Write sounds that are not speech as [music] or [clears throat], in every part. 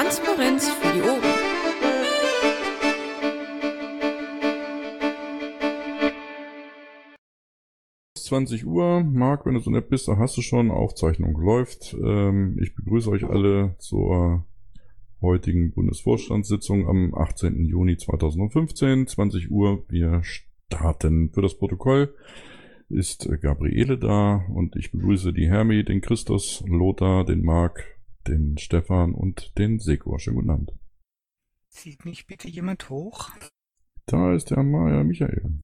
Transparenz für die Ohren. ...20 Uhr. Marc, wenn du so nett bist, da hast du schon. Aufzeichnung läuft. Ähm, ich begrüße euch alle zur heutigen Bundesvorstandssitzung am 18. Juni 2015, 20 Uhr. Wir starten. Für das Protokoll ist Gabriele da und ich begrüße die Hermi, den Christus, Lothar, den Marc, den Stefan und den Seko. Schönen guten Abend. Sieht mich bitte jemand hoch? Da ist der Maya Michael.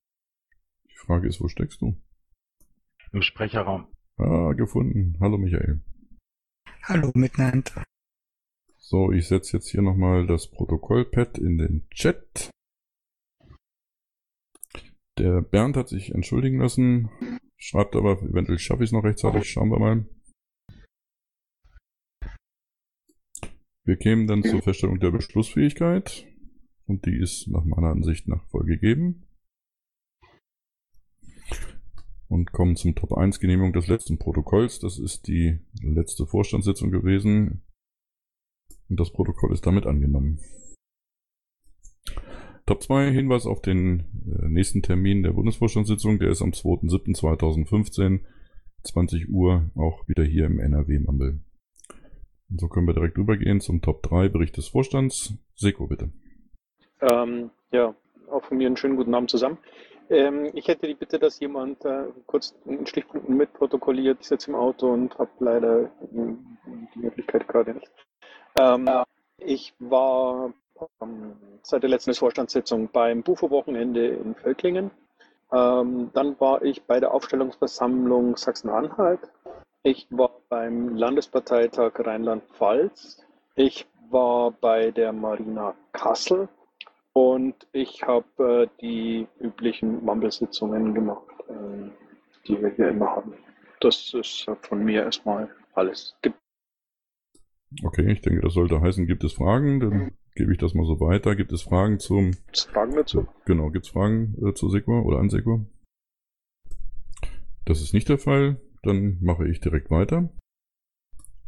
Die Frage ist, wo steckst du? Im Sprecherraum. Ah, gefunden. Hallo Michael. Hallo miteinander. So, ich setze jetzt hier nochmal das Protokollpad in den Chat. Der Bernd hat sich entschuldigen lassen, schreibt aber, eventuell schaffe ich es noch rechtzeitig, schauen wir mal. Wir kämen dann zur Feststellung der Beschlussfähigkeit und die ist nach meiner Ansicht nach voll gegeben. Und kommen zum Top 1 Genehmigung des letzten Protokolls. Das ist die letzte Vorstandssitzung gewesen. Und das Protokoll ist damit angenommen. Top 2, Hinweis auf den äh, nächsten Termin der Bundesvorstandssitzung. Der ist am 2.7.2015, 20 Uhr, auch wieder hier im NRW-Mumble. Und so können wir direkt rübergehen zum Top 3, Bericht des Vorstands. Seko, bitte. Ähm, ja, auch von mir einen schönen guten Abend zusammen. Ähm, ich hätte die Bitte, dass jemand äh, kurz einen Stichpunkten mitprotokolliert. Ich sitze im Auto und habe leider die Möglichkeit gerade nicht. Ähm, ich war ähm, seit der letzten Vorstandssitzung beim Bufo-Wochenende in Völklingen. Ähm, dann war ich bei der Aufstellungsversammlung Sachsen-Anhalt. Ich war beim Landesparteitag Rheinland-Pfalz. Ich war bei der Marina Kassel und ich habe äh, die üblichen Mumble-Sitzungen gemacht, äh, die wir hier immer haben. Das ist äh, von mir erstmal alles. Gibt okay, ich denke, das sollte heißen, gibt es Fragen? Dann gebe ich das mal so weiter. Gibt es Fragen zum... es Fragen dazu? Genau, gibt es Fragen äh, zu Sequa oder an Sequa? Das ist nicht der Fall. Dann mache ich direkt weiter.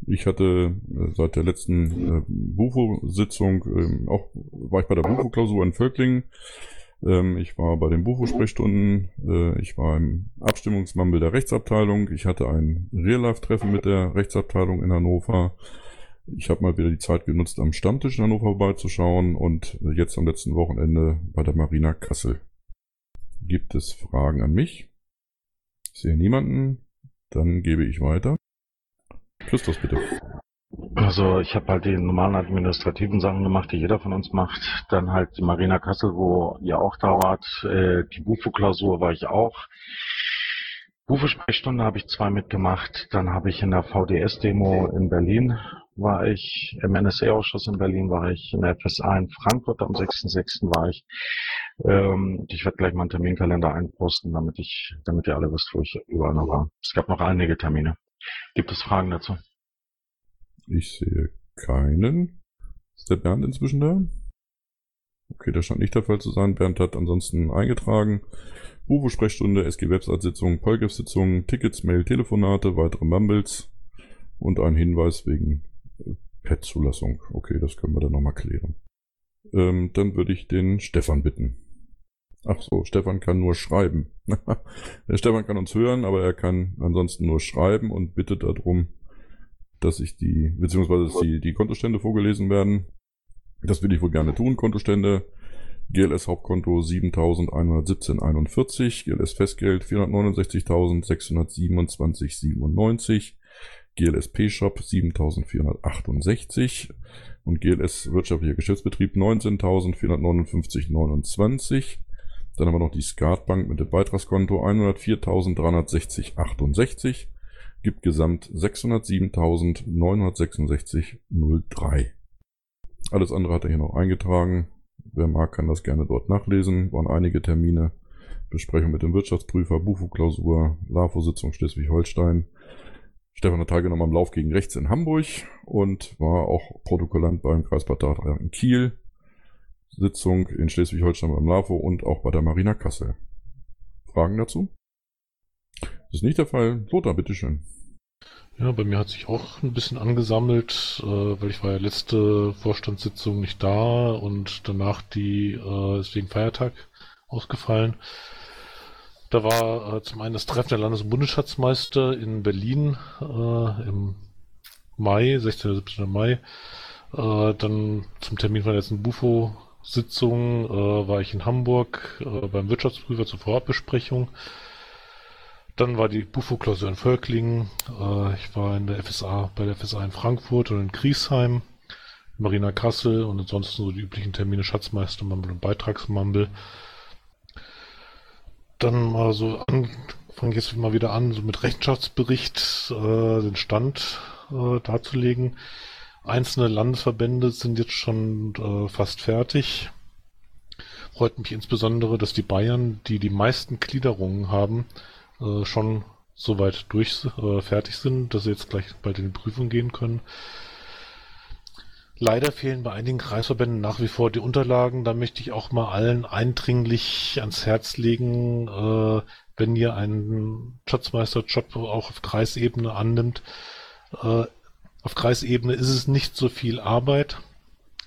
Ich hatte äh, seit der letzten äh, Bufo-Sitzung, ähm, auch war ich bei der Bufo-Klausur in Völklingen. Ähm, ich war bei den Bufo-Sprechstunden. Äh, ich war im Abstimmungsmumble der Rechtsabteilung. Ich hatte ein Real-Life-Treffen mit der Rechtsabteilung in Hannover. Ich habe mal wieder die Zeit genutzt, am Stammtisch in Hannover vorbeizuschauen und jetzt am letzten Wochenende bei der Marina Kassel. Gibt es Fragen an mich? Ich sehe niemanden. Dann gebe ich weiter. Christus, bitte. Also ich habe halt die normalen administrativen Sachen gemacht, die jeder von uns macht. Dann halt die Marina Kassel, wo ihr auch da wart. Äh, die Bufo-Klausur war ich auch. Bufo-Sprechstunde habe ich zwei mitgemacht. Dann habe ich in der VDS-Demo in Berlin war ich, im NSA-Ausschuss in Berlin war ich, in der FSA in Frankfurt am 6.6. war ich. Ähm, ich werde gleich mal einen Terminkalender einposten, damit ich, damit ihr alle wisst, wo ich überall noch war. Es gab noch einige Termine. Gibt es Fragen dazu? Ich sehe keinen. Ist der Bernd inzwischen da? Okay, das scheint nicht der Fall zu sein. Bernd hat ansonsten eingetragen. Buvo-Sprechstunde, SG-Website-Sitzung, Polgef-Sitzung, Tickets, Mail, Telefonate, weitere Mumbles und ein Hinweis wegen Pet-Zulassung. Okay, das können wir dann nochmal klären. Ähm, dann würde ich den Stefan bitten. Ach so, Stefan kann nur schreiben. [laughs] Der Stefan kann uns hören, aber er kann ansonsten nur schreiben und bittet darum, dass ich die, beziehungsweise dass die, die Kontostände vorgelesen werden. Das will ich wohl gerne tun. Kontostände GLS Hauptkonto 7.117,41, GLS Festgeld 469.627,97, GLS Shop 7468 und GLS Wirtschaftlicher Geschäftsbetrieb 19.459,29. Dann haben wir noch die Skatbank mit dem Beitragskonto 104.360,68. Gibt gesamt 607.966,03. Alles andere hat er hier noch eingetragen. Wer mag, kann das gerne dort nachlesen. Waren einige Termine. Besprechung mit dem Wirtschaftsprüfer, Bufo-Klausur, LAFO-Sitzung Schleswig-Holstein, Stefan hat teilgenommen am Lauf gegen rechts in Hamburg und war auch Protokollant beim Kreispartei in Kiel, Sitzung in Schleswig-Holstein beim LAFO und auch bei der Marina Kassel. Fragen dazu? Das ist nicht der Fall. Lothar, bitteschön. Ja, bei mir hat sich auch ein bisschen angesammelt, äh, weil ich war ja letzte Vorstandssitzung nicht da und danach die äh, ist wegen Feiertag ausgefallen. Da war äh, zum einen das Treffen der Landes- und Bundesschatzmeister in Berlin äh, im Mai, 16. oder 17. Mai. Äh, dann zum Termin von der letzten Bufo-Sitzung äh, war ich in Hamburg äh, beim Wirtschaftsprüfer zur Vorabbesprechung. Dann war die Bufo-Klausur in Völklingen. Äh, ich war in der FSA, bei der FSA in Frankfurt und in Griesheim, Marina Kassel und ansonsten so die üblichen Termine Schatzmeistermumble und Beitragsmumble. Dann mal so an, fange jetzt mal wieder an, so mit Rechenschaftsbericht äh, den Stand äh, darzulegen. Einzelne Landesverbände sind jetzt schon äh, fast fertig. Freut mich insbesondere, dass die Bayern, die die meisten Gliederungen haben, äh, schon soweit durch äh, fertig sind, dass sie jetzt gleich bald in die Prüfung gehen können. Leider fehlen bei einigen Kreisverbänden nach wie vor die Unterlagen. Da möchte ich auch mal allen eindringlich ans Herz legen, äh, wenn ihr einen Schatzmeisterjob auch auf Kreisebene annimmt. Äh, auf Kreisebene ist es nicht so viel Arbeit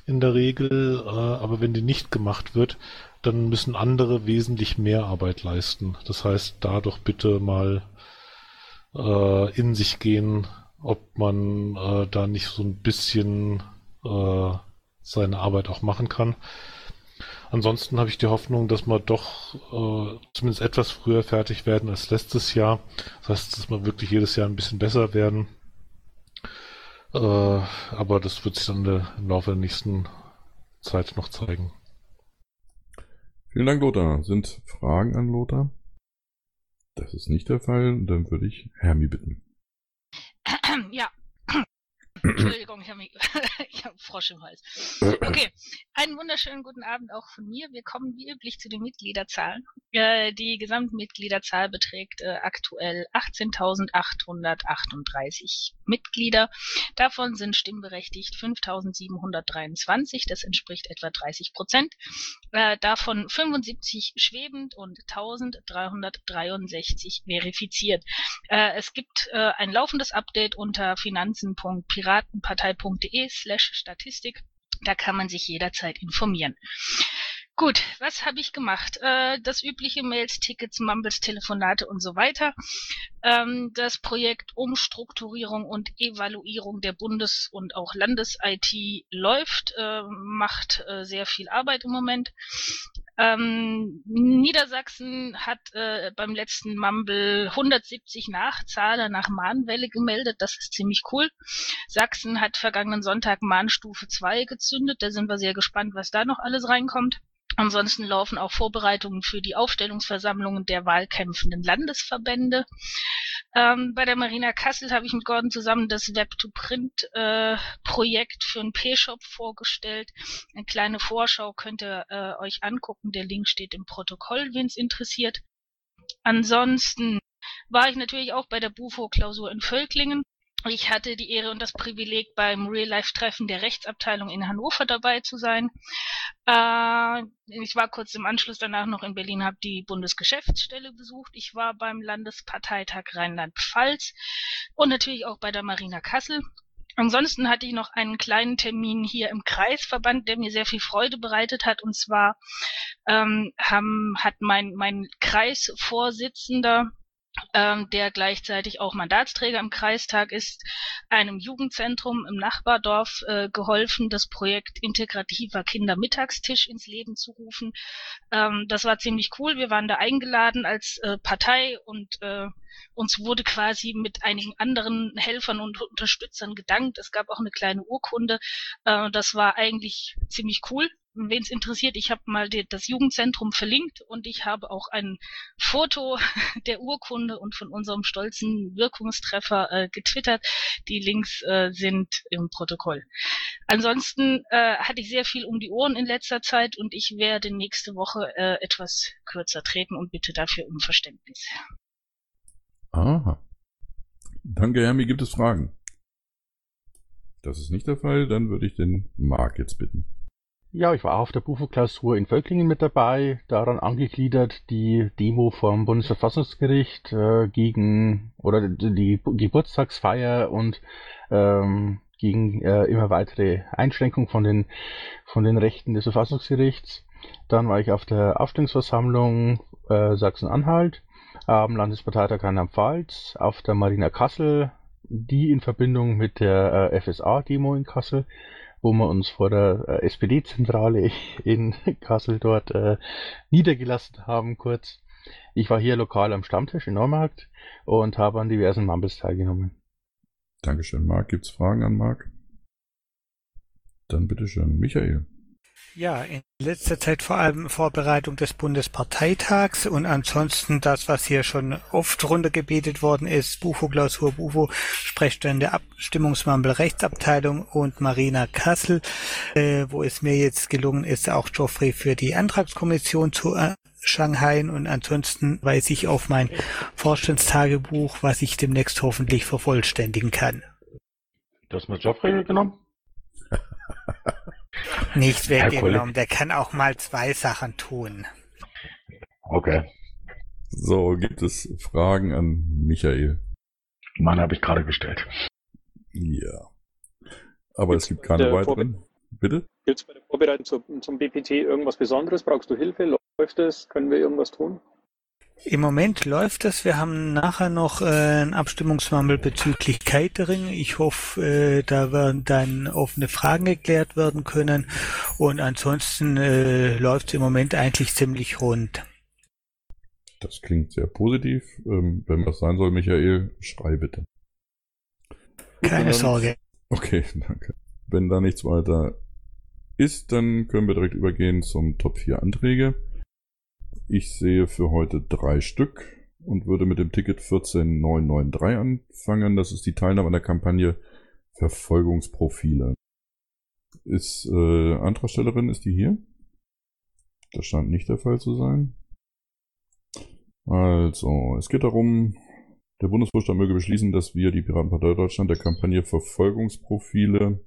in der Regel, äh, aber wenn die nicht gemacht wird, dann müssen andere wesentlich mehr Arbeit leisten. Das heißt, da doch bitte mal äh, in sich gehen, ob man äh, da nicht so ein bisschen äh, seine Arbeit auch machen kann. Ansonsten habe ich die Hoffnung, dass wir doch äh, zumindest etwas früher fertig werden als letztes Jahr. Das heißt, dass wir wirklich jedes Jahr ein bisschen besser werden. Äh, aber das wird sich dann im Laufe der nächsten Zeit noch zeigen. Vielen Dank, Lothar. Sind Fragen an Lothar? Das ist nicht der Fall. Dann würde ich Hermi bitten. Ja. Entschuldigung, ich habe [laughs] hab Frosch im Hals. Okay, einen wunderschönen guten Abend auch von mir. Wir kommen wie üblich zu den Mitgliederzahlen. Äh, die Gesamtmitgliederzahl beträgt äh, aktuell 18.838 Mitglieder. Davon sind stimmberechtigt 5.723, das entspricht etwa 30 Prozent. Äh, davon 75 schwebend und 1.363 verifiziert. Äh, es gibt äh, ein laufendes Update unter finanzen.piratenpartei.de slash Statistik. Da kann man sich jederzeit informieren. Gut, was habe ich gemacht? Äh, das übliche Mails, Tickets, Mumbles, Telefonate und so weiter. Ähm, das Projekt Umstrukturierung und Evaluierung der Bundes- und auch Landes-IT läuft, äh, macht äh, sehr viel Arbeit im Moment. Ähm, Niedersachsen hat äh, beim letzten Mumble 170 Nachzahler nach Mahnwelle gemeldet. Das ist ziemlich cool. Sachsen hat vergangenen Sonntag Mahnstufe 2 gezündet. Da sind wir sehr gespannt, was da noch alles reinkommt. Ansonsten laufen auch Vorbereitungen für die Aufstellungsversammlungen der wahlkämpfenden Landesverbände. Ähm, bei der Marina Kassel habe ich mit Gordon zusammen das Web-to-Print-Projekt äh, für einen P-Shop vorgestellt. Eine kleine Vorschau könnt ihr äh, euch angucken. Der Link steht im Protokoll, wen es interessiert. Ansonsten war ich natürlich auch bei der Bufo-Klausur in Völklingen. Ich hatte die Ehre und das Privileg, beim Real-Life-Treffen der Rechtsabteilung in Hannover dabei zu sein. Äh, ich war kurz im Anschluss danach noch in Berlin, habe die Bundesgeschäftsstelle besucht. Ich war beim Landesparteitag Rheinland-Pfalz und natürlich auch bei der Marina Kassel. Ansonsten hatte ich noch einen kleinen Termin hier im Kreisverband, der mir sehr viel Freude bereitet hat. Und zwar ähm, haben, hat mein, mein Kreisvorsitzender ähm, der gleichzeitig auch Mandatsträger im Kreistag ist, einem Jugendzentrum im Nachbardorf äh, geholfen, das Projekt integrativer Kindermittagstisch ins Leben zu rufen. Ähm, das war ziemlich cool. Wir waren da eingeladen als äh, Partei und äh, uns wurde quasi mit einigen anderen Helfern und Unterstützern gedankt. Es gab auch eine kleine Urkunde. Äh, das war eigentlich ziemlich cool wen es interessiert, ich habe mal die, das Jugendzentrum verlinkt und ich habe auch ein Foto [laughs] der Urkunde und von unserem stolzen Wirkungstreffer äh, getwittert. Die Links äh, sind im Protokoll. Ansonsten äh, hatte ich sehr viel um die Ohren in letzter Zeit und ich werde nächste Woche äh, etwas kürzer treten und bitte dafür um Verständnis. Aha. Danke, Hermi. Gibt es Fragen? Das ist nicht der Fall. Dann würde ich den Marc jetzt bitten. Ja, ich war auf der Bufo-Klausur in Völklingen mit dabei, daran angegliedert die Demo vom Bundesverfassungsgericht äh, gegen oder die Geburtstagsfeier und ähm, gegen äh, immer weitere Einschränkungen von den von den Rechten des Verfassungsgerichts. Dann war ich auf der Aufstellungsversammlung äh, Sachsen-Anhalt, am Landesparteitag Rheinland-Pfalz, auf der Marina Kassel, die in Verbindung mit der äh, FSA-Demo in Kassel wo wir uns vor der äh, SPD-Zentrale in [laughs] Kassel dort äh, niedergelassen haben, kurz. Ich war hier lokal am Stammtisch in Neumarkt und habe an diversen Mumbles teilgenommen. Dankeschön, Marc. Gibt's Fragen an Marc? Dann bitteschön, Michael. Ja, in letzter Zeit vor allem Vorbereitung des Bundesparteitags und ansonsten das, was hier schon oft runtergebetet worden ist, Bufo Klausur Bufo, Sprechstunde Abstimmungsmambel Rechtsabteilung und Marina Kassel, äh, wo es mir jetzt gelungen ist, auch Geoffrey für die Antragskommission zu äh, Shanghai und ansonsten weise ich auf mein Vorstandstagebuch, was ich demnächst hoffentlich vervollständigen kann. Du hast mit Geoffrey genommen? [laughs] Nicht weggenommen, der kann auch mal zwei Sachen tun. Okay. So, gibt es Fragen an Michael? Meine habe ich gerade gestellt. Ja. Aber es gibt keine weiteren. Bitte? Gibt es bei der Vorbereitung zum, zum BPT irgendwas Besonderes? Brauchst du Hilfe? Läuft es? Können wir irgendwas tun? Im Moment läuft es. Wir haben nachher noch äh, einen Abstimmungsmangel bezüglich Catering. Ich hoffe, äh, da werden dann offene Fragen geklärt werden können. Und ansonsten äh, läuft es im Moment eigentlich ziemlich rund. Das klingt sehr positiv. Ähm, wenn was sein soll, Michael, schrei bitte. Keine dann, Sorge. Okay, [laughs] danke. Wenn da nichts weiter ist, dann können wir direkt übergehen zum Top 4 Anträge. Ich sehe für heute drei Stück und würde mit dem Ticket 14993 anfangen. Das ist die Teilnahme an der Kampagne Verfolgungsprofile. Ist äh, Antragstellerin, ist die hier? Das scheint nicht der Fall zu sein. Also, es geht darum, der Bundesvorstand möge beschließen, dass wir die Piratenpartei Deutschland der Kampagne Verfolgungsprofile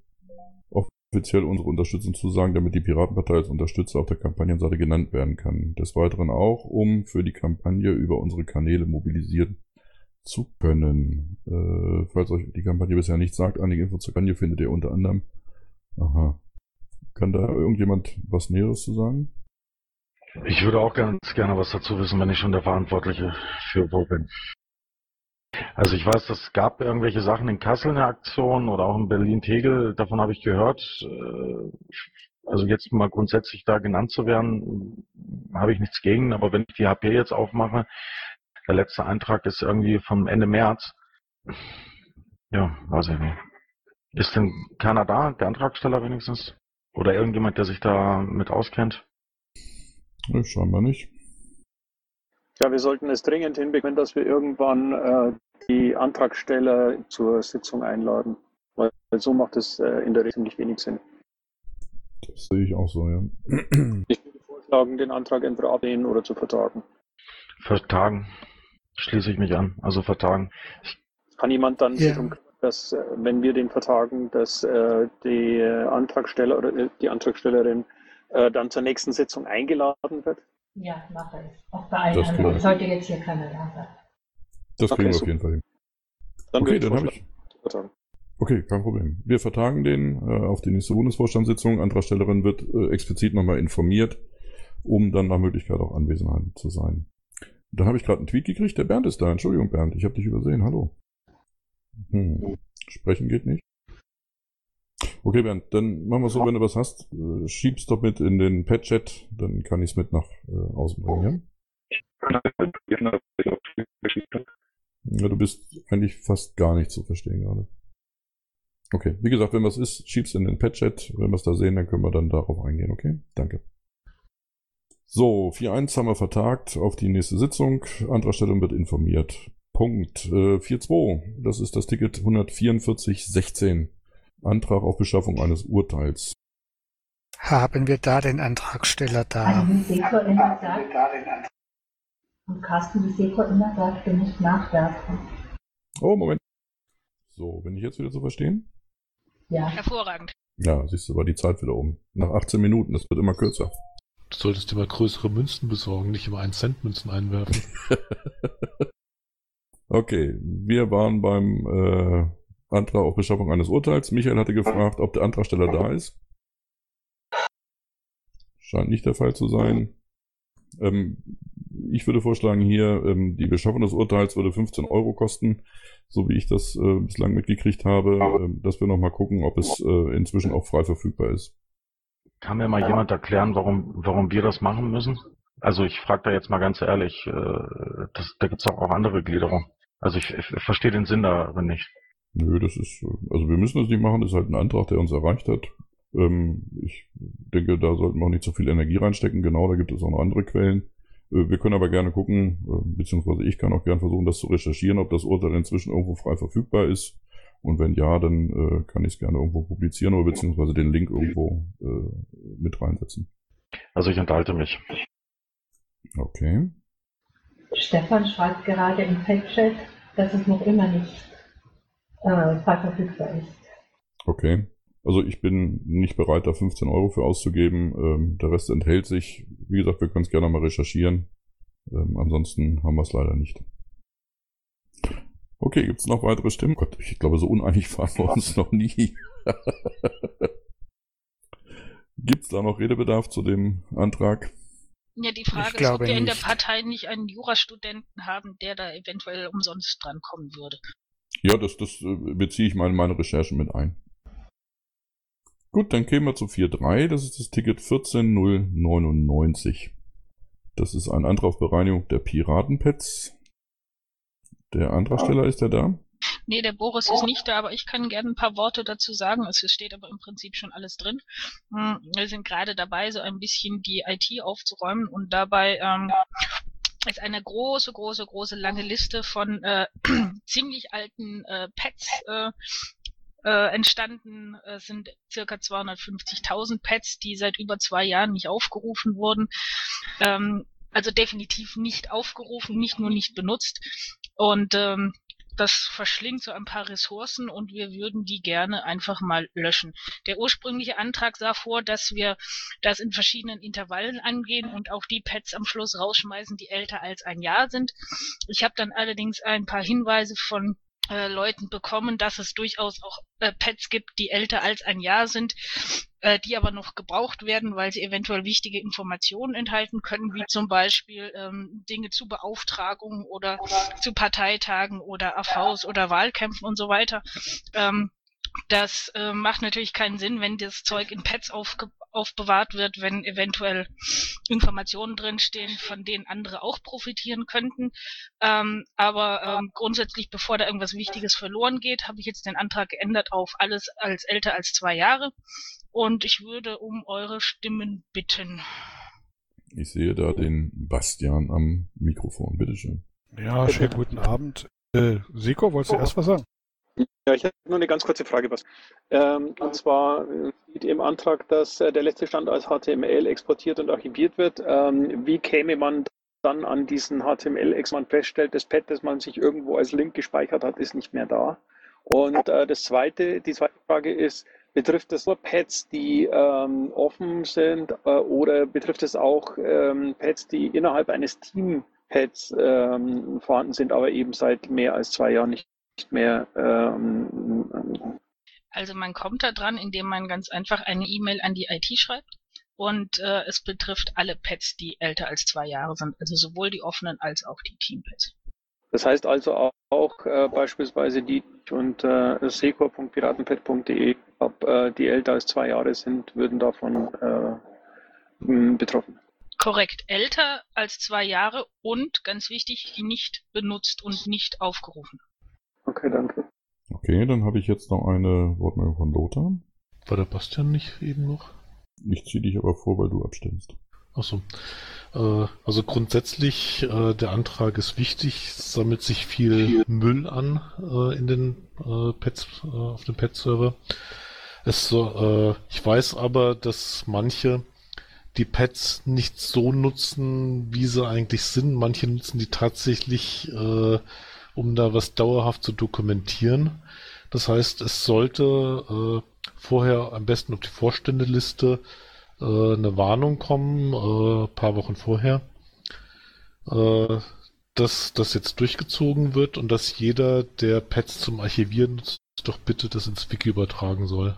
offiziell unsere Unterstützung zusagen, damit die Piratenpartei als Unterstützer auf der Kampagnenseite genannt werden kann. Des Weiteren auch, um für die Kampagne über unsere Kanäle mobilisieren zu können. Äh, falls euch die Kampagne bisher nicht sagt, einige Infos zur Kampagne findet ihr unter anderem. Aha. Kann da irgendjemand was Näheres zu sagen? Ich würde auch ganz gerne was dazu wissen, wenn ich schon der Verantwortliche für wo bin. Also ich weiß, es gab irgendwelche Sachen in Kassel eine Aktion oder auch in Berlin-Tegel, davon habe ich gehört. Äh, also jetzt mal grundsätzlich da genannt zu werden, habe ich nichts gegen, aber wenn ich die HP jetzt aufmache, der letzte Eintrag ist irgendwie vom Ende März. Ja, weiß ich nicht. Ist denn keiner da, der Antragsteller wenigstens? Oder irgendjemand, der sich da mit auskennt? Ne, scheinbar nicht. Ja, wir sollten es dringend hinbekommen, dass wir irgendwann äh, die Antragsteller zur Sitzung einladen. Weil so macht es äh, in der Regel ziemlich wenig Sinn. Das sehe ich auch so, ja. [clears throat] Ich würde vorschlagen, den Antrag entweder ablehnen oder zu vertagen. Vertagen. Schließe ich mich an. Also vertagen. Ich Kann jemand dann Ja. sich um kümmern, dass, äh, wenn wir den vertagen, dass äh, die äh, Antragsteller oder äh, die Antragstellerin äh, dann zur nächsten Sitzung eingeladen wird? Ja, mache ich. Auch bei allen Das anderen. Sollte jetzt hier keiner da sein. Das Okay, kriegen wir auf super. jeden Fall hin. Dann Okay, dann habe ich. vertagen. Okay, kein Problem. Wir vertagen den äh, auf die nächste Bundesvorstandssitzung. Antragstellerin wird äh, explizit nochmal informiert, um dann nach Möglichkeit auch anwesend zu sein. Dann habe ich gerade einen Tweet gekriegt. Der Bernd ist da. Entschuldigung, Bernd, ich habe dich übersehen. Hallo. Hm. Sprechen geht nicht. Okay, Bernd, dann machen wir so, wenn du was hast, äh, schieb's doch mit in den Pad-Chat, dann kann ich's mit nach äh, außen bringen. Ja? ja, du bist eigentlich fast gar nicht zu verstehen gerade. Okay, wie gesagt, wenn was ist, schieb's in den Pad-Chat. Wenn wir es da sehen, dann können wir dann darauf eingehen, okay? Danke. So, 4.1 haben wir vertagt auf die nächste Sitzung. Antragstellung wird informiert. Punkt. Äh, 4.2, das ist das Ticket 14416. Antrag auf Beschaffung eines Urteils. Haben wir da den Antragsteller da? Also wie Seko immer sagt, und Carsten, wie Seko immer sagt, du musst nachwerfen. Oh, Moment. So, bin ich jetzt wieder zu verstehen? Ja. Hervorragend. Ja, siehst du, war die Zeit wieder um. Nach 18 Minuten, das wird immer kürzer. Du solltest dir mal größere Münzen besorgen, nicht immer 1 Cent Münzen einwerfen. [laughs] okay, wir waren beim äh, Antrag auf Beschaffung eines Urteils. Michael hatte gefragt, ob der Antragsteller da ist. Scheint nicht der Fall zu sein. Ähm, ich würde vorschlagen, hier ähm, die Beschaffung des Urteils würde 15 Euro kosten, so wie ich das äh, bislang mitgekriegt habe, äh, dass wir nochmal gucken, ob es äh, inzwischen auch frei verfügbar ist. Kann mir mal jemand erklären, warum, warum wir das machen müssen? Also ich frage da jetzt mal ganz ehrlich, äh, das, da gibt's auch, auch andere Gliederungen. Also ich, ich verstehe den Sinn darin nicht. Nö, das ist, äh, also wir müssen das nicht machen, das ist halt ein Antrag, der uns erreicht hat. Ähm, ich denke, da sollten wir auch nicht so viel Energie reinstecken. Genau, da gibt es auch noch andere Quellen. Äh, wir können aber gerne gucken, äh, beziehungsweise ich kann auch gerne versuchen, das zu recherchieren, ob das Urteil inzwischen irgendwo frei verfügbar ist. Und wenn ja, dann äh, kann ich es gerne irgendwo publizieren oder beziehungsweise den Link irgendwo äh, mit reinsetzen. Also ich enthalte mich. Okay. Stefan schreibt gerade im Chat, dass es noch immer nicht äh, frei verfügbar ist. Okay. Also ich bin nicht bereit, da 15 Euro für auszugeben. Ähm, der Rest enthält sich. Wie gesagt, wir können es gerne mal recherchieren. Ähm, ansonsten haben wir es leider nicht. Okay, gibt es noch weitere Stimmen? Gott, ich glaube, so uneinig waren wir uns noch nie. [laughs] gibt es da noch Redebedarf zu dem Antrag? Ja, die Frage ist, ob wir nicht. in der Partei nicht einen Jurastudenten haben, der da eventuell umsonst drankommen würde. Ja, das, das äh, beziehe ich mal in meine Recherchen mit ein. Gut, dann kämen wir zu 4.3. Das ist das Ticket 14099. Das ist ein Antrag auf Bereinigung der Piratenpets. Der Antragsteller ist der da? Nee, der Boris ist nicht da, aber ich kann gerne ein paar Worte dazu sagen. Es steht aber im Prinzip schon alles drin. Hm, wir sind gerade dabei, so ein bisschen die IT aufzuräumen und dabei ähm, ist eine große, große, große lange Liste von äh, [clears throat] ziemlich alten äh, Pets äh, äh, entstanden äh, sind circa 250.000 Pads, die seit über zwei Jahren nicht aufgerufen wurden. Ähm, also definitiv nicht aufgerufen, nicht nur nicht benutzt. Und ähm, das verschlingt so ein paar Ressourcen und wir würden die gerne einfach mal löschen. Der ursprüngliche Antrag sah vor, dass wir das in verschiedenen Intervallen angehen und auch die Pads am Schluss rausschmeißen, die älter als ein Jahr sind. Ich habe dann allerdings ein paar Hinweise von äh, Leuten bekommen, dass es durchaus auch äh, Pets gibt, die älter als ein Jahr sind, äh, die aber noch gebraucht werden, weil sie eventuell wichtige Informationen enthalten können, wie zum Beispiel ähm, Dinge zu Beauftragungen oder zu Parteitagen oder AVs oder Wahlkämpfen und so weiter. Ähm, das äh, macht natürlich keinen Sinn, wenn das Zeug in Pads aufge aufbewahrt wird, wenn eventuell Informationen drinstehen, von denen andere auch profitieren könnten. Ähm, aber ähm, grundsätzlich, bevor da irgendwas Wichtiges verloren geht, habe ich jetzt den Antrag geändert auf alles als älter als zwei Jahre. Und ich würde um eure Stimmen bitten. Ich sehe da den Bastian am Mikrofon. Bitteschön. Ja, schönen guten Abend. Äh, Seko, wolltest du oh. erst was sagen? Ja, ich habe nur eine ganz kurze Frage. Was. Ähm, und zwar steht im Antrag, dass äh, der letzte Stand als HTML exportiert und archiviert wird. Ähm, wie käme man dann an diesen HTML-Ex, man feststellt, das Pad, das man sich irgendwo als Link gespeichert hat, ist nicht mehr da. Und äh, das zweite, die zweite Frage ist, betrifft das nur Pads, die ähm, offen sind äh, oder betrifft es auch ähm, Pads, die innerhalb eines Team-Pads ähm, vorhanden sind, aber eben seit mehr als zwei Jahren nicht nicht mehr. Ähm, also man kommt da dran, indem man ganz einfach eine E-Mail an die IT schreibt. Und äh, es betrifft alle Pads, die älter als zwei Jahre sind, also sowohl die offenen als auch die Team-Pads. Das heißt also auch, auch äh, beispielsweise die und äh, secor.piratenpad.de, ob äh, die älter als zwei Jahre sind, würden davon äh, betroffen. Korrekt, älter als zwei Jahre und, ganz wichtig, nicht benutzt und nicht aufgerufen. Okay, danke. Okay, dann habe ich jetzt noch eine Wortmeldung von Lothar. War der Bastian nicht eben noch? Ich ziehe dich aber vor, weil du abstimmst. Achso. Äh, also grundsätzlich, äh, der Antrag ist wichtig, sammelt sich viel Müll an äh, in den äh, Pets, äh, auf dem Pet-Server. Es so, äh, ich weiß aber, dass manche die Pads nicht so nutzen, wie sie eigentlich sind. Manche nutzen die tatsächlich äh, um da was dauerhaft zu dokumentieren. Das heißt, es sollte äh, vorher am besten auf die Vorständeliste äh, eine Warnung kommen, äh, paar Wochen vorher, äh, dass das jetzt durchgezogen wird und dass jeder, der Pads zum Archivieren nutzt, doch bitte das ins Wiki übertragen soll.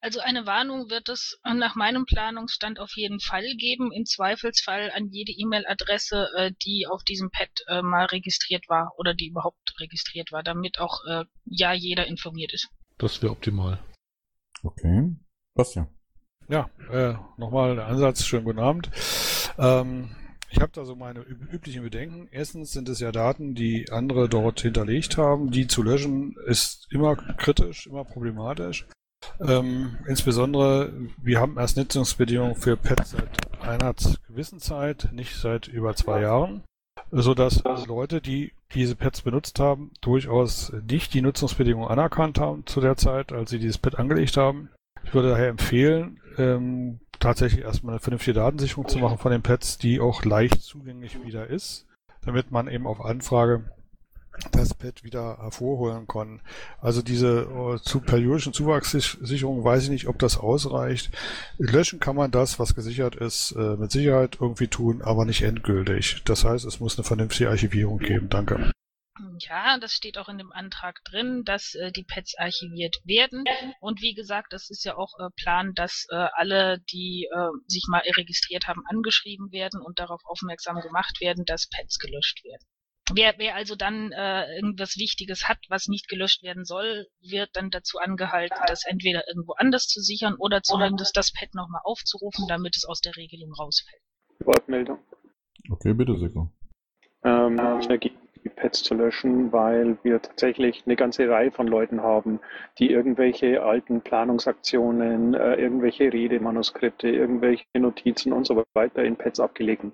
Also eine Warnung wird es nach meinem Planungsstand auf jeden Fall geben, im Zweifelsfall an jede E-Mail-Adresse, äh, die auf diesem Pad äh, mal registriert war oder die überhaupt registriert war, damit auch äh, ja jeder informiert ist. Das wäre optimal. Okay. Bastian. Ja, äh, nochmal der Ansatz. Schönen guten Abend. Ähm, ich habe da so meine üb üblichen Bedenken. Erstens sind es ja Daten, die andere dort hinterlegt haben. Die zu löschen ist immer kritisch, immer problematisch. Ähm, insbesondere, wir haben erst Nutzungsbedingungen für Pets seit einer gewissen Zeit, nicht seit über zwei Jahren, sodass Leute, die diese Pads benutzt haben, durchaus nicht die Nutzungsbedingungen anerkannt haben zu der Zeit, als sie dieses Pad angelegt haben. Ich würde daher empfehlen, ähm, tatsächlich erstmal eine vernünftige Datensicherung zu machen von den Pads, die auch leicht zugänglich wieder ist, damit man eben auf Anfrage das Pad wieder hervorholen kann. Also diese äh, zu periodischen Zuwachssicherung weiß ich nicht, ob das ausreicht. Löschen kann man das, was gesichert ist, äh, mit Sicherheit irgendwie tun, aber nicht endgültig. Das heißt, es muss eine vernünftige Archivierung geben. Danke. Ja, das steht auch in dem Antrag drin, dass äh, die Pads archiviert werden. Und wie gesagt, das ist ja auch äh, Plan, dass äh, alle, die äh, sich mal registriert haben, angeschrieben werden und darauf aufmerksam gemacht werden, dass Pads gelöscht werden. Wer, wer also dann äh, irgendwas Wichtiges hat, was nicht gelöscht werden soll, wird dann dazu angehalten, das entweder irgendwo anders zu sichern oder zumindest das Pad nochmal aufzurufen, damit es aus der Regelung rausfällt. Wortmeldung. Okay, bitte, Sigmar. Ähm, dagegen die Pads zu löschen, weil wir tatsächlich eine ganze Reihe von Leuten haben, die irgendwelche alten Planungsaktionen, äh, irgendwelche Redemanuskripte, irgendwelche Notizen und so weiter in Pads abgelegt haben.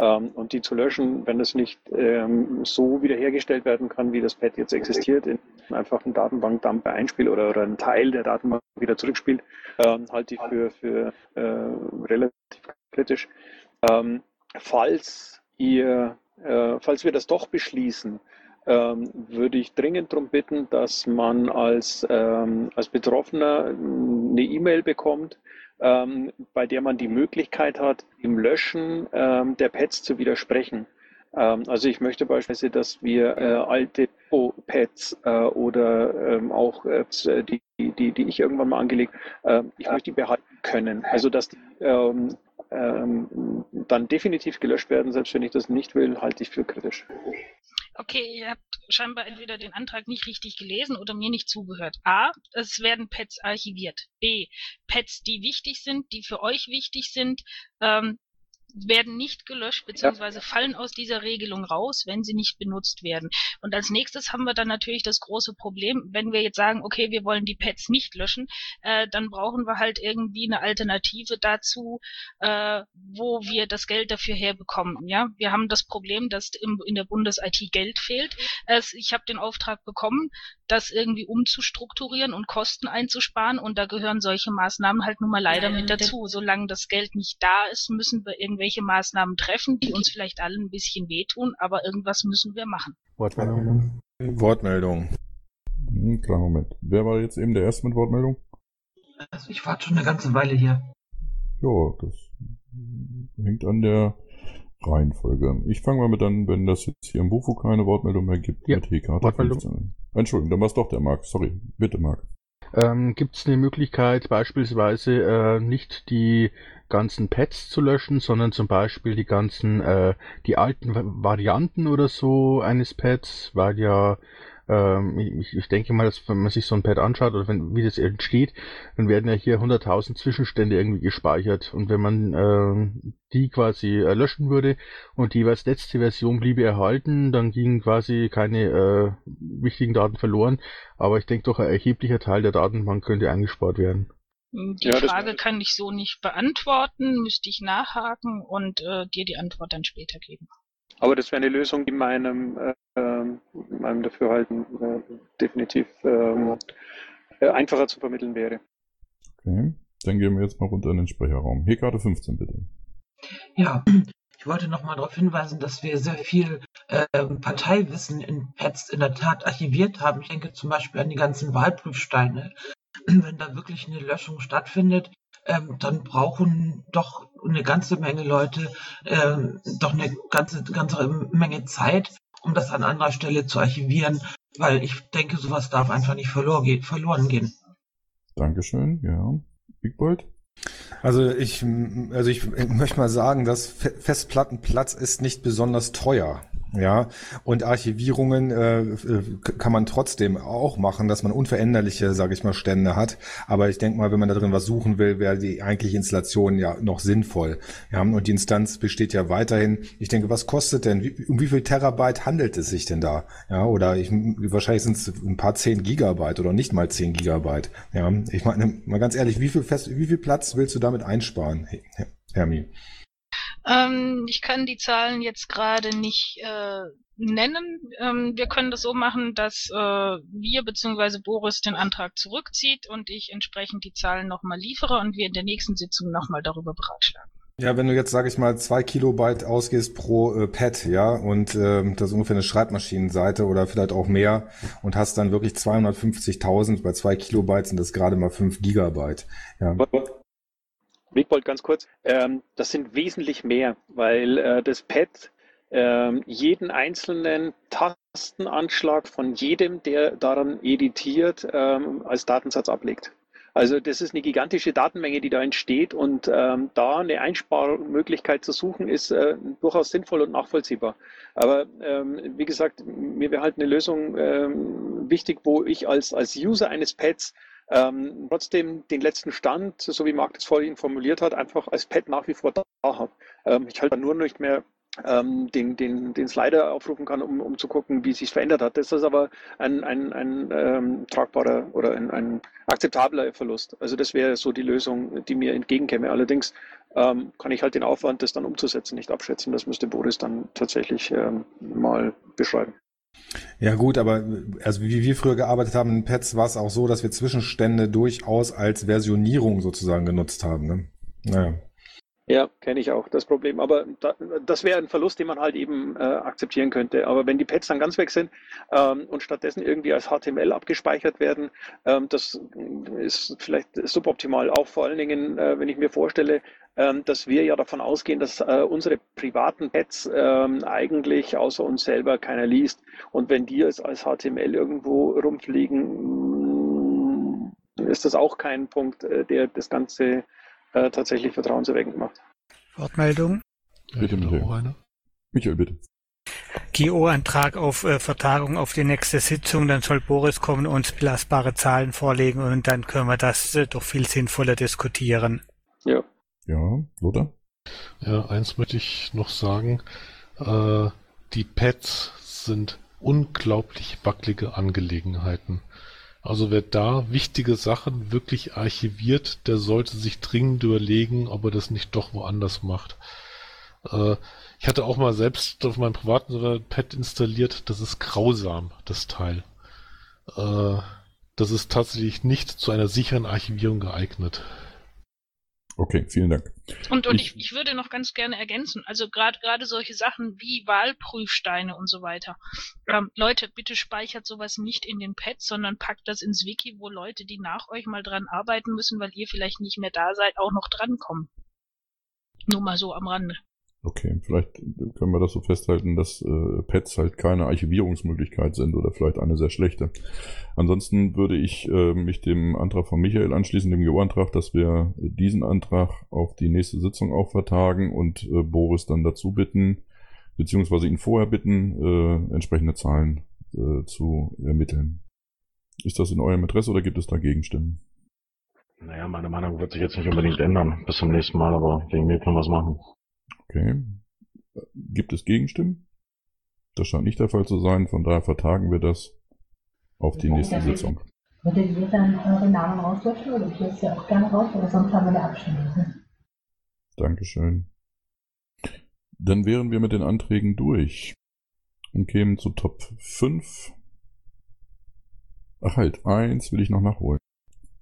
Ähm, und die zu löschen, wenn das nicht ähm, so wiederhergestellt werden kann, wie das Pad jetzt existiert, in einfach einen Datenbankdump einspielt oder, oder einen Teil der Datenbank wieder zurückspielt, ähm, halte ich für, für äh, relativ kritisch. Ähm, falls ihr äh, falls wir das doch beschließen, ähm, würde ich dringend darum bitten, dass man als, ähm, als Betroffener eine E-Mail bekommt, ähm, bei der man die Möglichkeit hat, im Löschen der Pads zu widersprechen. Also ich möchte beispielsweise, dass wir äh, alte Pads äh, oder auch die, die, die ich irgendwann mal angelegt, äh, ich möchte die behalten können. Also dass die ähm, dann definitiv gelöscht werden. Selbst wenn ich das nicht will, halte ich für kritisch. Okay, ihr habt scheinbar entweder den Antrag nicht richtig gelesen oder mir nicht zugehört. A, es werden Pads archiviert. B, Pads, die wichtig sind, die für euch wichtig sind, ähm, werden nicht gelöscht bzw. fallen aus dieser Regelung raus, wenn sie nicht benutzt werden. Und als nächstes haben wir dann natürlich das große Problem, wenn wir jetzt sagen, okay, wir wollen die Pads nicht löschen, äh, dann brauchen wir halt irgendwie eine Alternative dazu, äh, wo wir das Geld dafür herbekommen. Ja, wir haben das Problem, dass im, in der Bundes-IT Geld fehlt. Äh, ich habe den Auftrag bekommen, das irgendwie umzustrukturieren und Kosten einzusparen und da gehören solche Maßnahmen halt nun mal leider mit dazu. Solange das Geld nicht da ist, müssen wir irgendwelche Maßnahmen treffen, die uns vielleicht allen ein bisschen wehtun, aber irgendwas müssen wir machen. Wortmeldung. Wortmeldung. Hm, klar, Moment. Wer war jetzt eben der Erste mit Wortmeldung? Also ich warte schon eine ganze Weile hier. Ja, das hängt an der Reihenfolge. Ich fange mal mit an, wenn das jetzt hier im Bufo keine Wortmeldung mehr gibt, Ja, mit Wortmeldung. 15. Entschuldigung, dann war es doch der Marc. Sorry. Bitte, Marc. Ähm, Gibt es eine Möglichkeit, beispielsweise äh, nicht die ganzen Pads zu löschen, sondern zum Beispiel die ganzen, äh, die alten Va- Varianten oder so eines Pads, weil ja, ähm, ich, ich denke mal, dass wenn man sich so ein Pad anschaut oder wenn, wie das entsteht, dann werden ja hier 100.000 Zwischenstände irgendwie gespeichert und wenn man ähm, die quasi äh, löschen würde und die jeweils letzte Version bliebe erhalten, dann gingen quasi keine äh, wichtigen Daten verloren, aber ich denke doch, ein erheblicher Teil der Datenbank könnte eingespart werden. Die Ja, Frage kann ich so nicht beantworten, müsste ich nachhaken und äh, dir die Antwort dann später geben. Aber das wäre eine Lösung, die meinem, äh, ähm, meinem Dafürhalten äh, definitiv ähm, äh, einfacher zu vermitteln wäre. Okay. Dann gehen wir jetzt mal runter in den Sprecherraum. Hier Karte 15, bitte. Ja, ich wollte nochmal darauf hinweisen, dass wir sehr viel ähm, Parteiwissen in Pads in der Tat archiviert haben. Ich denke zum Beispiel an die ganzen Wahlprüfsteine. wenn da wirklich eine Löschung stattfindet, ähm, dann brauchen doch eine ganze Menge Leute ähm, doch eine ganze, ganze Menge Zeit, um das an anderer Stelle zu archivieren, weil ich denke, sowas darf einfach nicht verloren, verloren gehen. Dankeschön, ja. Big Bold? Also ich, also ich möchte mal sagen, dass Festplattenplatz ist nicht besonders teuer. Ja, und Archivierungen äh, äh, kann man trotzdem auch machen, dass man unveränderliche, sage ich mal, Stände hat. Aber ich denke mal, wenn man da drin was suchen will, wäre die eigentliche Installation ja noch sinnvoll. Ja, und die Instanz besteht ja weiterhin. Ich denke, was kostet denn? Wie, um wie viel Terabyte handelt es sich denn da? Ja, oder ich, wahrscheinlich sind es ein paar zehn Gigabyte oder nicht mal zehn Gigabyte. Ja, ich meine, mal ganz ehrlich, wie viel, Fest, wie viel Platz willst du damit einsparen, Hermi? Ähm, ich kann die Zahlen jetzt gerade nicht äh, nennen. Ähm, wir können das so machen, dass äh, wir bzw. Boris den Antrag zurückzieht und ich entsprechend die Zahlen nochmal liefere und wir in der nächsten Sitzung nochmal darüber beratschlagen. Ja, wenn du jetzt, sage ich mal, zwei Kilobyte ausgehst pro äh, Pad, ja, und ähm, das ist ungefähr eine Schreibmaschinenseite oder vielleicht auch mehr und hast dann wirklich 250.000, bei zwei Kilobyte sind das gerade mal fünf Gigabyte. Ja. Wigbold ganz kurz, ähm, das sind wesentlich mehr, weil äh, das Pad ähm, jeden einzelnen Tastenanschlag von jedem, der daran editiert, ähm, als Datensatz ablegt. Also das ist eine gigantische Datenmenge, die da entsteht und ähm, da eine Einsparmöglichkeit zu suchen, ist äh, durchaus sinnvoll und nachvollziehbar. Aber ähm, wie gesagt, mir wäre halt eine Lösung ähm, wichtig, wo ich als, als User eines Pads ähm, trotzdem den letzten Stand, so wie Marc das vorhin formuliert hat, einfach als Pad nach wie vor da habe. Ähm, ich halt nur nicht mehr ähm, den, den, den Slider aufrufen kann, um, um zu gucken, wie sich verändert hat. Das ist aber ein, ein, ein ähm, tragbarer oder ein, ein akzeptabler Verlust. Also das wäre so die Lösung, die mir entgegenkäme. Allerdings ähm, kann ich halt den Aufwand, das dann umzusetzen, nicht abschätzen. Das müsste Boris dann tatsächlich ähm, mal beschreiben. Ja gut, aber also wie wir früher gearbeitet haben in Pets, war es auch so, dass wir Zwischenstände durchaus als Versionierung sozusagen genutzt haben. Ne? Naja. Ja, kenne ich auch das Problem. Aber da, das wäre ein Verlust, den man halt eben äh, akzeptieren könnte. Aber wenn die Pads dann ganz weg sind ähm, und stattdessen irgendwie als HTML abgespeichert werden, ähm, das ist vielleicht suboptimal. Auch vor allen Dingen, äh, wenn ich mir vorstelle, ähm, dass wir ja davon ausgehen, dass äh, unsere privaten Pads ähm, eigentlich außer uns selber keiner liest. Und wenn die als, als HTML irgendwo rumfliegen, ist das auch kein Punkt, äh, der das Ganze äh, tatsächlich vertrauenserweckend macht. Wortmeldung? Bitte, Michael. Michael, bitte. GO-Antrag auf äh, Vertagung auf die nächste Sitzung, dann soll Boris kommen und uns belastbare Zahlen vorlegen und dann können wir das äh, doch viel sinnvoller diskutieren. Ja. Ja, oder? Ja, eins möchte ich noch sagen. Äh, die Pads sind unglaublich wackelige Angelegenheiten. Also wer da wichtige Sachen wirklich archiviert, der sollte sich dringend überlegen, ob er das nicht doch woanders macht. Äh, ich hatte auch mal selbst auf meinem privaten Pad installiert. Das ist grausam, das Teil. Äh, das ist tatsächlich nicht zu einer sicheren Archivierung geeignet. Okay, vielen Dank. Und, und ich, ich würde noch ganz gerne ergänzen, also gerade gerade solche Sachen wie Wahlprüfsteine und so weiter. Ähm, Leute, bitte speichert sowas nicht in den Pads, sondern packt das ins Wiki, wo Leute, die nach euch mal dran arbeiten müssen, weil ihr vielleicht nicht mehr da seid, auch noch drankommen. Nur mal so am Rande. Okay, vielleicht können wir das so festhalten, dass äh, Pads halt keine Archivierungsmöglichkeit sind oder vielleicht eine sehr schlechte. Ansonsten würde ich äh, mich dem Antrag von Michael anschließen, dem GO-Antrag, dass wir diesen Antrag auf die nächste Sitzung auch vertagen und äh, Boris dann dazu bitten, beziehungsweise ihn vorher bitten, äh, entsprechende Zahlen äh, zu ermitteln. Ist das in eurem Interesse oder gibt es da Gegenstimmen? Naja, meine Meinung wird sich jetzt nicht unbedingt ändern bis zum nächsten Mal, aber wegen mir können wir es machen. Okay. Gibt es Gegenstimmen? Das scheint nicht der Fall zu sein, von daher vertagen wir das auf die nächste Sitzung. Würdet ihr dann eure Namen rauslöschen oder ich lösche sie auch gerne raus, oder sonst haben wir eine Abstimmung. Ne? Dankeschön. Dann wären wir mit den Anträgen durch und kämen zu Top 5. Ach halt, eins will ich noch nachholen.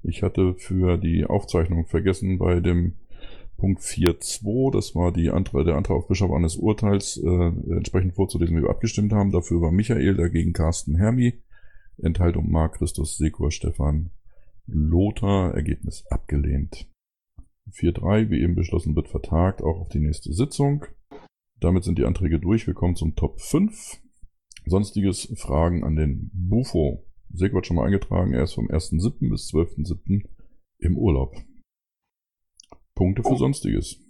Ich hatte für die Aufzeichnung vergessen, bei dem Punkt 4.2, das war die Antrag, der Antrag auf Bischof eines Urteils, äh, entsprechend vorzulesen, wie wir abgestimmt haben. Dafür war Michael, dagegen Carsten Hermi. Enthaltung Mark, Christus, Sekor, Stefan, Lothar, Ergebnis abgelehnt. 4.3, wie eben beschlossen, wird vertagt, auch auf die nächste Sitzung. Damit sind die Anträge durch. Wir kommen zum Top 5. Sonstiges Fragen an den Bufo. Segwart schon mal eingetragen, er ist vom 1.7. bis 12.7. im Urlaub. Punkte für Sonstiges.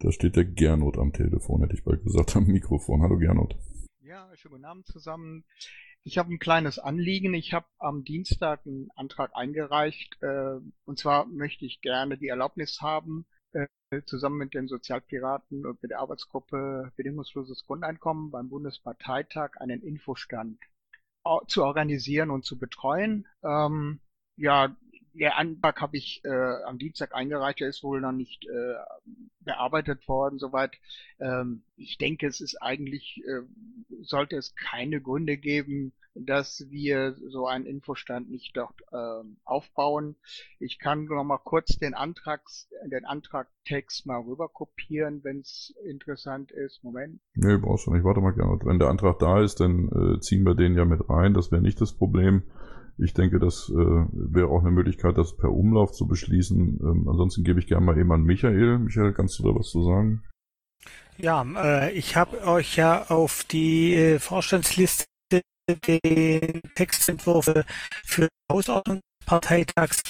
Da steht der Gernot am Telefon, hätte ich bald gesagt, am Mikrofon. Hallo Gernot. Ja, schönen guten Abend zusammen. Ich habe ein kleines Anliegen. Ich habe am Dienstag einen Antrag eingereicht. Äh, und zwar möchte ich gerne die Erlaubnis haben, äh, zusammen mit den Sozialpiraten und mit der Arbeitsgruppe Bedingungsloses Grundeinkommen beim Bundesparteitag einen Infostand zu organisieren und zu betreuen. Ähm, ja, der Antrag habe ich äh, am Dienstag eingereicht, der ist wohl noch nicht äh, bearbeitet worden, soweit. Ähm, ich denke, es ist eigentlich, äh, sollte es keine Gründe geben, dass wir so einen Infostand nicht dort ähm, aufbauen. Ich kann noch mal kurz den Antrags, den Antragtext mal rüber kopieren, wenn es interessant ist. Moment. Nee, brauchst du nicht. Warte mal gerne. Wenn der Antrag da ist, dann äh, ziehen wir den ja mit rein. Das wäre nicht das Problem. Ich denke, das äh, wäre auch eine Möglichkeit, das per Umlauf zu beschließen. Ähm, ansonsten gebe ich gerne mal eben an Michael. Michael, kannst du da was zu sagen? Ja, äh, ich habe euch ja auf die äh, Vorstandsliste den Textentwurf für Hausordnungsparteitags.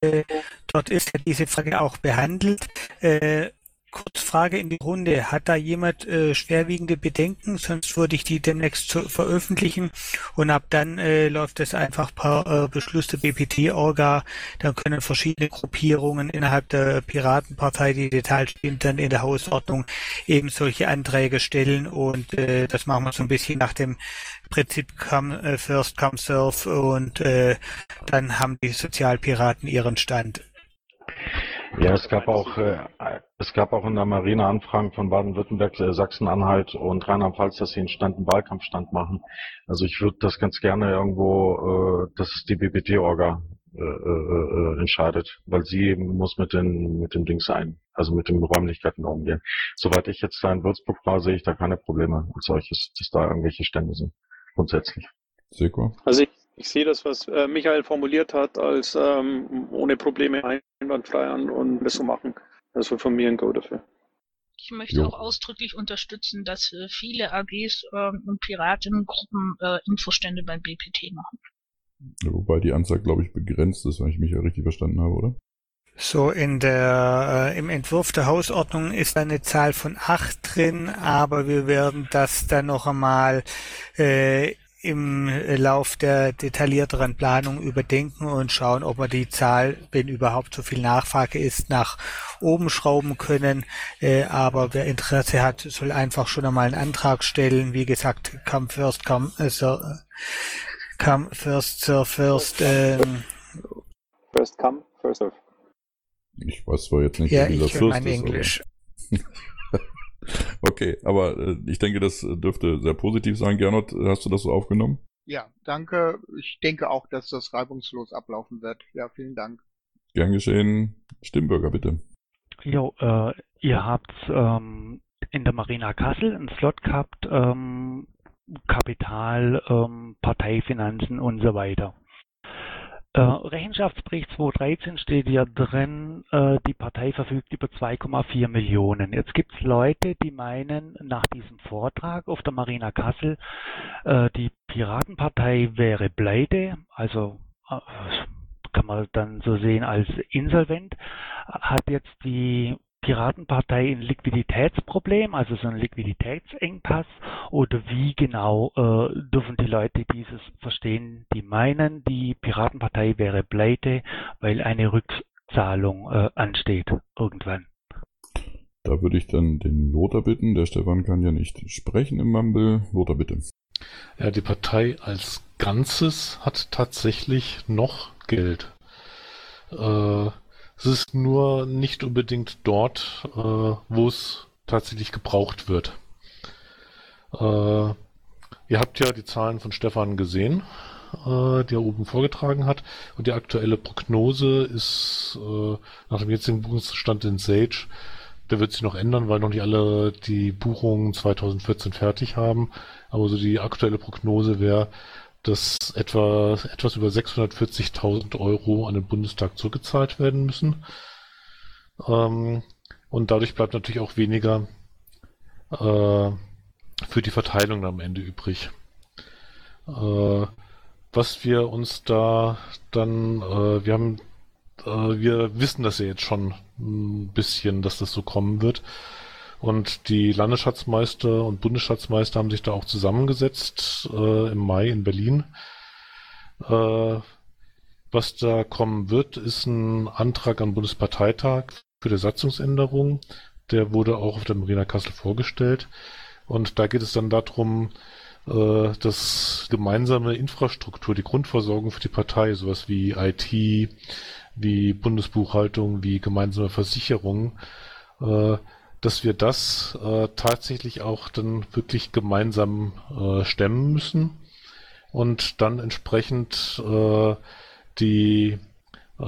Äh, dort ist ja diese Frage auch behandelt. Äh, Kurzfrage in die Runde. Hat da jemand äh, schwerwiegende Bedenken? Sonst würde ich die demnächst zu, veröffentlichen und ab dann äh, läuft es einfach per äh, Beschluss der BPT-Orga. Dann können verschiedene Gruppierungen innerhalb der Piratenpartei, die Details sind dann in der Hausordnung, eben solche Anträge stellen und äh, das machen wir so ein bisschen nach dem Prinzip come, äh, First Come Serve und äh, dann haben die Sozialpiraten ihren Stand. Ja, es gab auch, äh, es gab auch in der Marine Anfragen von Baden-Württemberg, äh, Sachsen-Anhalt und Rheinland-Pfalz, dass sie einen Stand, einen Wahlkampfstand machen. Also ich würde das ganz gerne irgendwo, äh, dass es die BPT-Orga äh, äh, äh, entscheidet, weil sie eben muss mit den mit den Dings sein, also mit den Räumlichkeiten umgehen. Soweit ich jetzt da in Würzburg war, sehe ich da keine Probleme als solches, dass da irgendwelche Stände sind, grundsätzlich. Seko? Also ich ich sehe das, was äh, Michael formuliert hat, als ähm, ohne Probleme einwandfrei an und das so machen. Das wird von mir ein Go dafür. Ich möchte jo. auch ausdrücklich unterstützen, dass äh, viele AGs äh, und Piratengruppen äh, Infostände beim BPT machen. Ja, wobei die Anzahl, glaube ich, begrenzt ist, wenn ich mich ja richtig verstanden habe, oder? So, in der, äh, im Entwurf der Hausordnung ist eine Zahl von acht drin, aber wir werden das dann noch einmal äh, im Lauf der detaillierteren Planung überdenken und schauen, ob wir die Zahl, wenn überhaupt so viel Nachfrage ist, nach oben schrauben können. Äh, aber wer Interesse hat, soll einfach schon einmal einen Antrag stellen. Wie gesagt, come first, come, äh, so, come first, sir, first. Ähm, first come, first serve. Ich weiß zwar jetzt nicht, ja, wie ich First mein ist, Englisch. [laughs] Okay, aber äh, ich denke, das dürfte sehr positiv sein. Gernot, hast du das so aufgenommen? Ja, danke. Ich denke auch, dass das reibungslos ablaufen wird. Ja, vielen Dank. Gern geschehen. Stimmbürger, bitte. Jo, äh, ihr habt ähm, in der Marina Kassel einen Slot gehabt, ähm, Kapital, ähm, Parteifinanzen und so weiter. Äh, Rechenschaftsbericht 2013 steht ja drin, äh, die Partei verfügt über 2,4 Millionen. Jetzt gibt es Leute, die meinen, nach diesem Vortrag auf der Marina Kassel, äh, die Piratenpartei wäre pleite, also kann man dann so sehen als insolvent, hat jetzt die Piratenpartei ein Liquiditätsproblem, also so ein Liquiditätsengpass? Oder wie genau äh, dürfen die Leute dieses verstehen, die meinen, die Piratenpartei wäre pleite, weil eine Rückzahlung äh, ansteht irgendwann? Da würde ich dann den Lothar bitten. Der Stefan kann ja nicht sprechen im Mumble. Lothar, bitte. Ja, die Partei als Ganzes hat tatsächlich noch Geld. Äh, es ist nur nicht unbedingt dort, äh, wo es tatsächlich gebraucht wird. Äh, ihr habt ja die Zahlen von Stefan gesehen, äh, die er oben vorgetragen hat. Und die aktuelle Prognose ist äh, nach dem jetzigen Buchungsstand in Sage, der wird sich noch ändern, weil noch nicht alle die Buchungen 2014 fertig haben. Aber so die aktuelle Prognose wäre, dass etwa etwas über 640.000 Euro an den Bundestag zurückgezahlt werden müssen. Ähm, und dadurch bleibt natürlich auch weniger äh, für die Verteilung am Ende übrig. Äh, was wir uns da dann, äh, wir haben, äh, wir wissen das ja jetzt schon ein bisschen, dass das so kommen wird. Und die Landesschatzmeister und Bundesschatzmeister haben sich da auch zusammengesetzt äh, im Mai in Berlin. Äh, was da kommen wird, ist ein Antrag am Bundesparteitag für die Satzungsänderung. Der wurde auch auf der Marina Kassel vorgestellt. Und da geht es dann darum, äh, dass gemeinsame Infrastruktur, die Grundversorgung für die Partei, sowas wie IT, wie Bundesbuchhaltung, wie gemeinsame Versicherung, äh, dass wir das äh, tatsächlich auch dann wirklich gemeinsam äh, stemmen müssen und dann entsprechend äh, die äh,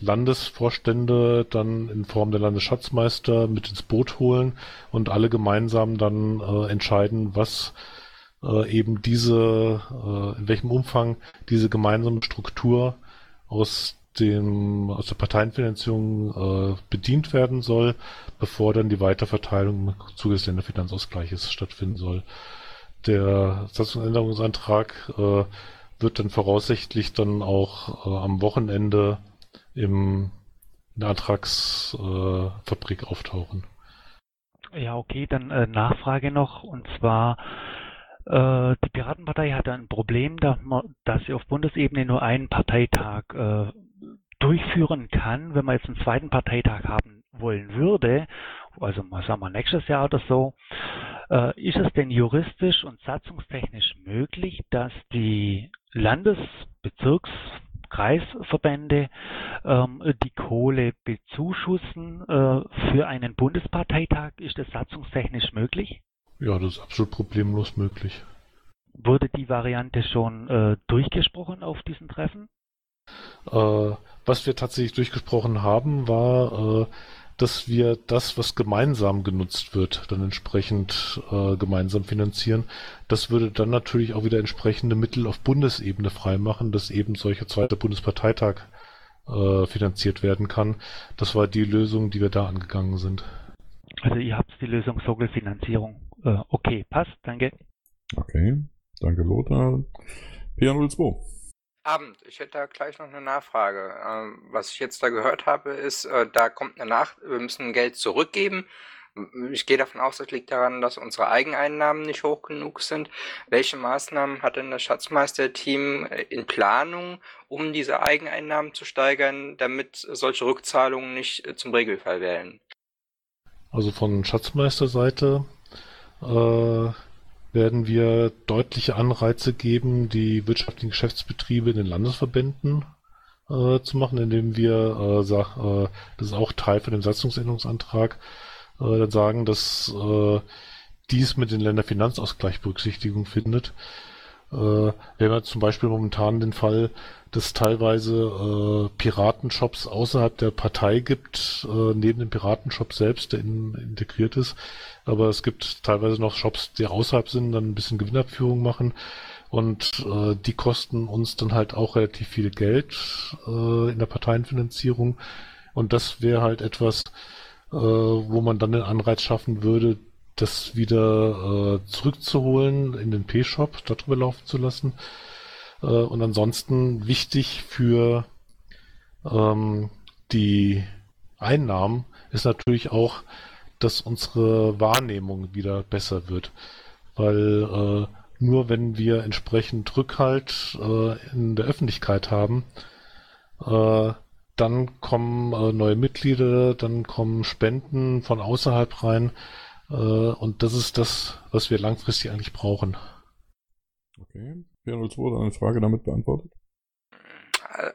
Landesvorstände dann in Form der Landesschatzmeister mit ins Boot holen und alle gemeinsam dann äh, entscheiden, was äh, eben diese, in welchem Umfang diese gemeinsame Struktur aus dem, aus der Parteienfinanzierung äh, bedient werden soll, bevor dann die Weiterverteilung im Zuge des Länderfinanzausgleiches stattfinden soll. Der Satzungsänderungsantrag äh, wird dann voraussichtlich dann auch äh, am Wochenende im, in der Antragsfabrik äh, auftauchen. Ja, okay, dann äh, Nachfrage noch und zwar äh, die Piratenpartei hat ein Problem, da dass sie auf Bundesebene nur einen Parteitag äh, durchführen kann, wenn man jetzt einen zweiten Parteitag haben wollen würde, also mal sagen wir nächstes Jahr oder so, äh, ist es denn juristisch und satzungstechnisch möglich, dass die Landesbezirks Kreisverbände ähm, die Kohle bezuschussen äh, für einen Bundesparteitag? Ist das satzungstechnisch möglich? Ja, das ist absolut problemlos möglich. Wurde die Variante schon äh, durchgesprochen auf diesen Treffen? Äh, was wir tatsächlich durchgesprochen haben, war, äh, dass wir das, was gemeinsam genutzt wird, dann entsprechend äh, gemeinsam finanzieren. Das würde dann natürlich auch wieder entsprechende Mittel auf Bundesebene freimachen, dass eben solcher zweiter Bundesparteitag äh, finanziert werden kann. Das war die Lösung, die wir da angegangen sind. Also ihr habt die Lösung Sogelfinanzierung. Äh, okay, passt, danke. Okay, danke Lothar. PA02. Abend. Ich hätte da gleich noch eine Nachfrage. Ähm, was ich jetzt da gehört habe, ist, äh, da kommt eine Nach wir müssen Geld zurückgeben. Ich gehe davon aus, das liegt daran, dass unsere Eigeneinnahmen nicht hoch genug sind. Welche Maßnahmen hat denn das Schatzmeisterteam äh, in Planung, um diese Eigeneinnahmen zu steigern, damit solche Rückzahlungen nicht äh, zum Regelfall werden? Also von Schatzmeisterseite äh, werden wir deutliche Anreize geben, die wirtschaftlichen Geschäftsbetriebe in den Landesverbänden äh, zu machen, indem wir, äh, sag, äh, das ist auch Teil von dem Satzungsänderungsantrag, äh, dann sagen, dass äh, dies mit den Länderfinanzausgleich Berücksichtigung findet. Äh, wir haben ja zum Beispiel momentan den Fall, dass teilweise äh, Piratenshops außerhalb der Partei gibt, äh, neben dem Piratenshop selbst, der in, integriert ist. Aber es gibt teilweise noch Shops, die außerhalb sind, dann ein bisschen Gewinnabführung machen. Und äh, die kosten uns dann halt auch relativ viel Geld äh, in der Parteienfinanzierung. Und das wäre halt etwas, äh, wo man dann den Anreiz schaffen würde, das wieder äh, zurückzuholen in den P-Shop, darüber laufen zu lassen. Äh, und ansonsten wichtig für ähm, die Einnahmen ist natürlich auch, dass unsere Wahrnehmung wieder besser wird. Weil äh, nur wenn wir entsprechend Rückhalt äh, in der Öffentlichkeit haben, äh, dann kommen äh, neue Mitglieder, dann kommen Spenden von außerhalb rein. Äh, und das ist das, was wir langfristig eigentlich brauchen. Okay. 402 eine Frage damit beantwortet?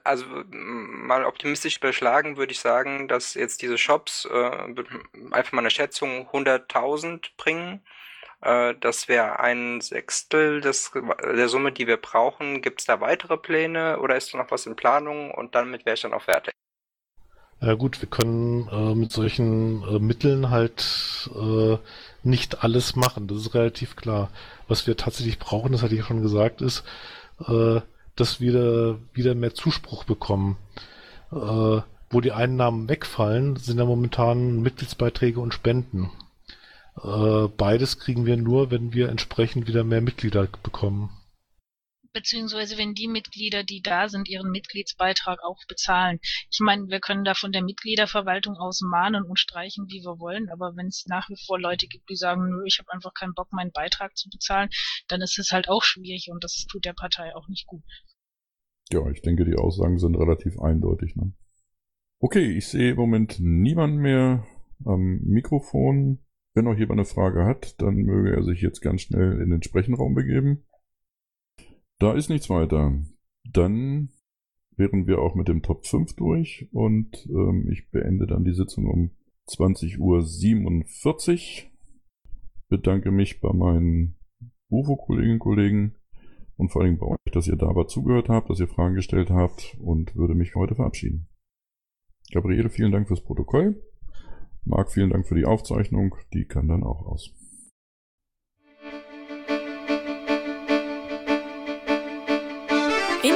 Also mal optimistisch überschlagen würde ich sagen, dass jetzt diese Shops äh, einfach mal eine Schätzung 100.000 bringen. Äh, das wäre ein Sechstel des, der Summe, die wir brauchen. Gibt es da weitere Pläne oder ist da noch was in Planung und damit wäre ich dann auch fertig? Ja gut, wir können äh, mit solchen äh, Mitteln halt äh, nicht alles machen, das ist relativ klar. Was wir tatsächlich brauchen, das hatte ich ja schon gesagt, ist, äh, dass wir wieder mehr Zuspruch bekommen. Äh, wo die Einnahmen wegfallen, sind ja momentan Mitgliedsbeiträge und Spenden. Äh, beides kriegen wir nur, wenn wir entsprechend wieder mehr Mitglieder bekommen beziehungsweise wenn die Mitglieder, die da sind, ihren Mitgliedsbeitrag auch bezahlen. Ich meine, wir können da von der Mitgliederverwaltung aus mahnen und streichen, wie wir wollen, aber wenn es nach wie vor Leute gibt, die sagen, nö, ich habe einfach keinen Bock, meinen Beitrag zu bezahlen, dann ist es halt auch schwierig und das tut der Partei auch nicht gut. Ja, ich denke, die Aussagen sind relativ eindeutig. Ne? Okay, ich sehe im Moment niemanden mehr am Mikrofon. Wenn noch jemand eine Frage hat, dann möge er sich jetzt ganz schnell in den Sprechenraum begeben. Da ist nichts weiter. Dann wären wir auch mit dem Top 5 durch und ähm, ich beende dann die Sitzung um 20.47 Uhr. Bedanke mich bei meinen UFO-Kolleginnen und Kollegen und vor allem bei euch, dass ihr dabei zugehört habt, dass ihr Fragen gestellt habt und würde mich für heute verabschieden. Gabriele, vielen Dank fürs Protokoll. Marc, vielen Dank für die Aufzeichnung. Die kann dann auch aus.